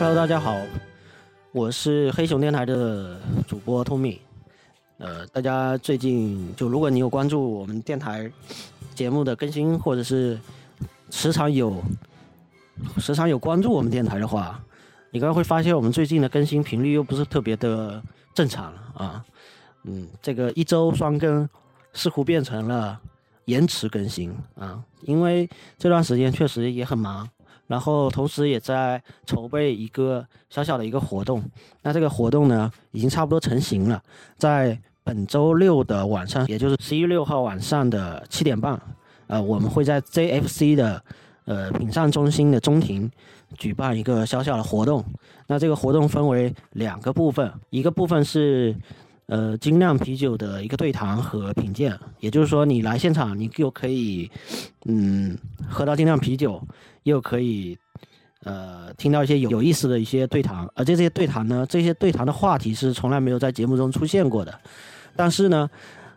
Hello，大家好，我是黑熊电台的主播 Tommy。呃，大家最近就如果你有关注我们电台节目的更新，或者是时常有时常有关注我们电台的话，你可能会发现我们最近的更新频率又不是特别的正常啊。嗯，这个一周双更似乎变成了延迟更新啊，因为这段时间确实也很忙。然后同时也在筹备一个小小的一个活动，那这个活动呢已经差不多成型了，在本周六的晚上，也就是十一月六号晚上的七点半，呃，我们会在 JFC 的呃品上中心的中庭举办一个小小的活动。那这个活动分为两个部分，一个部分是呃精酿啤酒的一个对谈和品鉴，也就是说你来现场，你就可以嗯喝到精酿啤酒。又可以，呃，听到一些有有意思的一些对谈，而这些对谈呢，这些对谈的话题是从来没有在节目中出现过的。但是呢，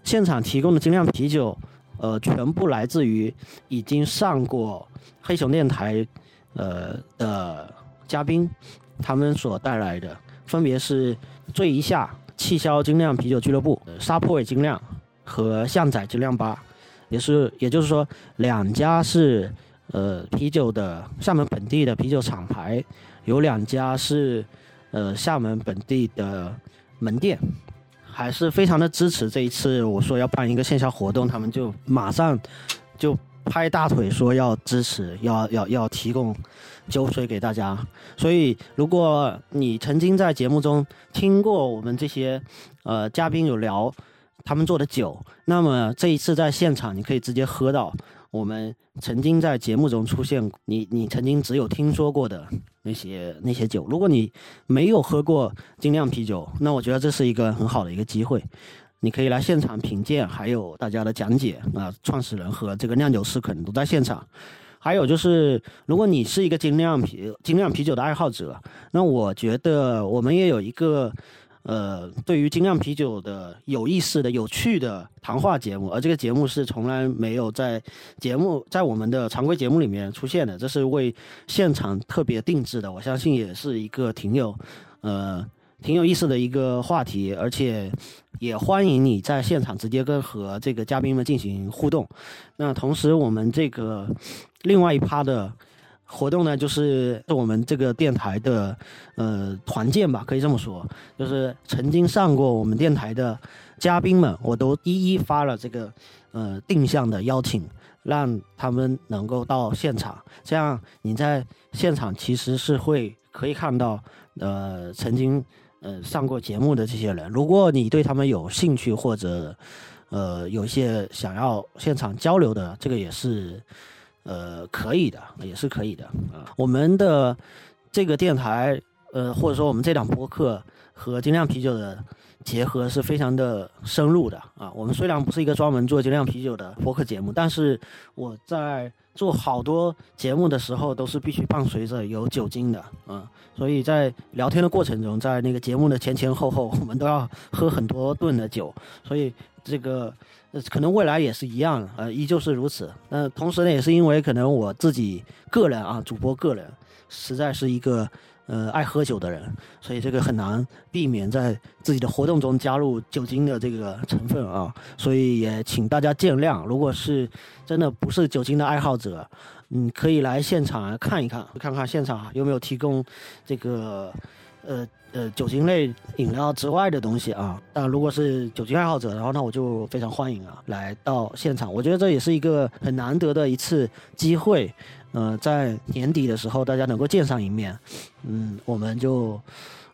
现场提供的精酿啤酒，呃，全部来自于已经上过黑熊电台，呃的嘉宾，他们所带来的，分别是醉一下气消精酿啤酒俱乐部、沙坡尾精酿和象仔精酿吧，也是，也就是说，两家是。呃，啤酒的厦门本地的啤酒厂牌有两家是，呃，厦门本地的门店，还是非常的支持这一次我说要办一个线下活动，他们就马上就拍大腿说要支持，要要要提供酒水给大家。所以，如果你曾经在节目中听过我们这些呃嘉宾有聊他们做的酒，那么这一次在现场你可以直接喝到。我们曾经在节目中出现，你你曾经只有听说过的那些那些酒。如果你没有喝过精酿啤酒，那我觉得这是一个很好的一个机会，你可以来现场品鉴，还有大家的讲解啊，创始人和这个酿酒师可能都在现场。还有就是，如果你是一个精酿啤精酿啤酒的爱好者，那我觉得我们也有一个。呃，对于精酿啤酒的有意思的、有趣的谈话节目，而这个节目是从来没有在节目在我们的常规节目里面出现的，这是为现场特别定制的。我相信也是一个挺有，呃，挺有意思的一个话题，而且也欢迎你在现场直接跟和这个嘉宾们进行互动。那同时，我们这个另外一趴的。活动呢，就是我们这个电台的呃团建吧，可以这么说，就是曾经上过我们电台的嘉宾们，我都一一发了这个呃定向的邀请，让他们能够到现场。这样你在现场其实是会可以看到呃曾经呃上过节目的这些人。如果你对他们有兴趣或者呃有一些想要现场交流的，这个也是。呃，可以的，也是可以的啊。我们的这个电台，呃，或者说我们这档播客和精酿啤酒的结合是非常的深入的啊。我们虽然不是一个专门做精酿啤酒的播客节目，但是我在做好多节目的时候都是必须伴随着有酒精的啊。所以在聊天的过程中，在那个节目的前前后后，我们都要喝很多顿的酒，所以这个。可能未来也是一样，呃，依旧是如此。那同时呢，也是因为可能我自己个人啊，主播个人，实在是一个呃爱喝酒的人，所以这个很难避免在自己的活动中加入酒精的这个成分啊。所以也请大家见谅。如果是真的不是酒精的爱好者，嗯，可以来现场看一看，看看现场有没有提供这个。呃呃，酒精类饮料之外的东西啊，但如果是酒精爱好者，然后那我就非常欢迎啊，来到现场。我觉得这也是一个很难得的一次机会，呃，在年底的时候大家能够见上一面，嗯，我们就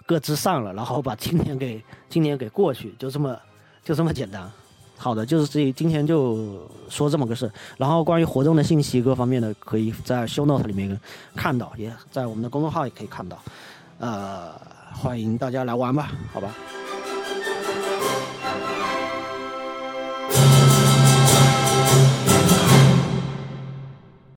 各自散了，然后把今年给 今年给过去，就这么就这么简单。好的，就是这今天就说这么个事。然后关于活动的信息各方面的，可以在 show note 里面看到，也在我们的公众号也可以看到。呃，欢迎大家来玩吧，好吧。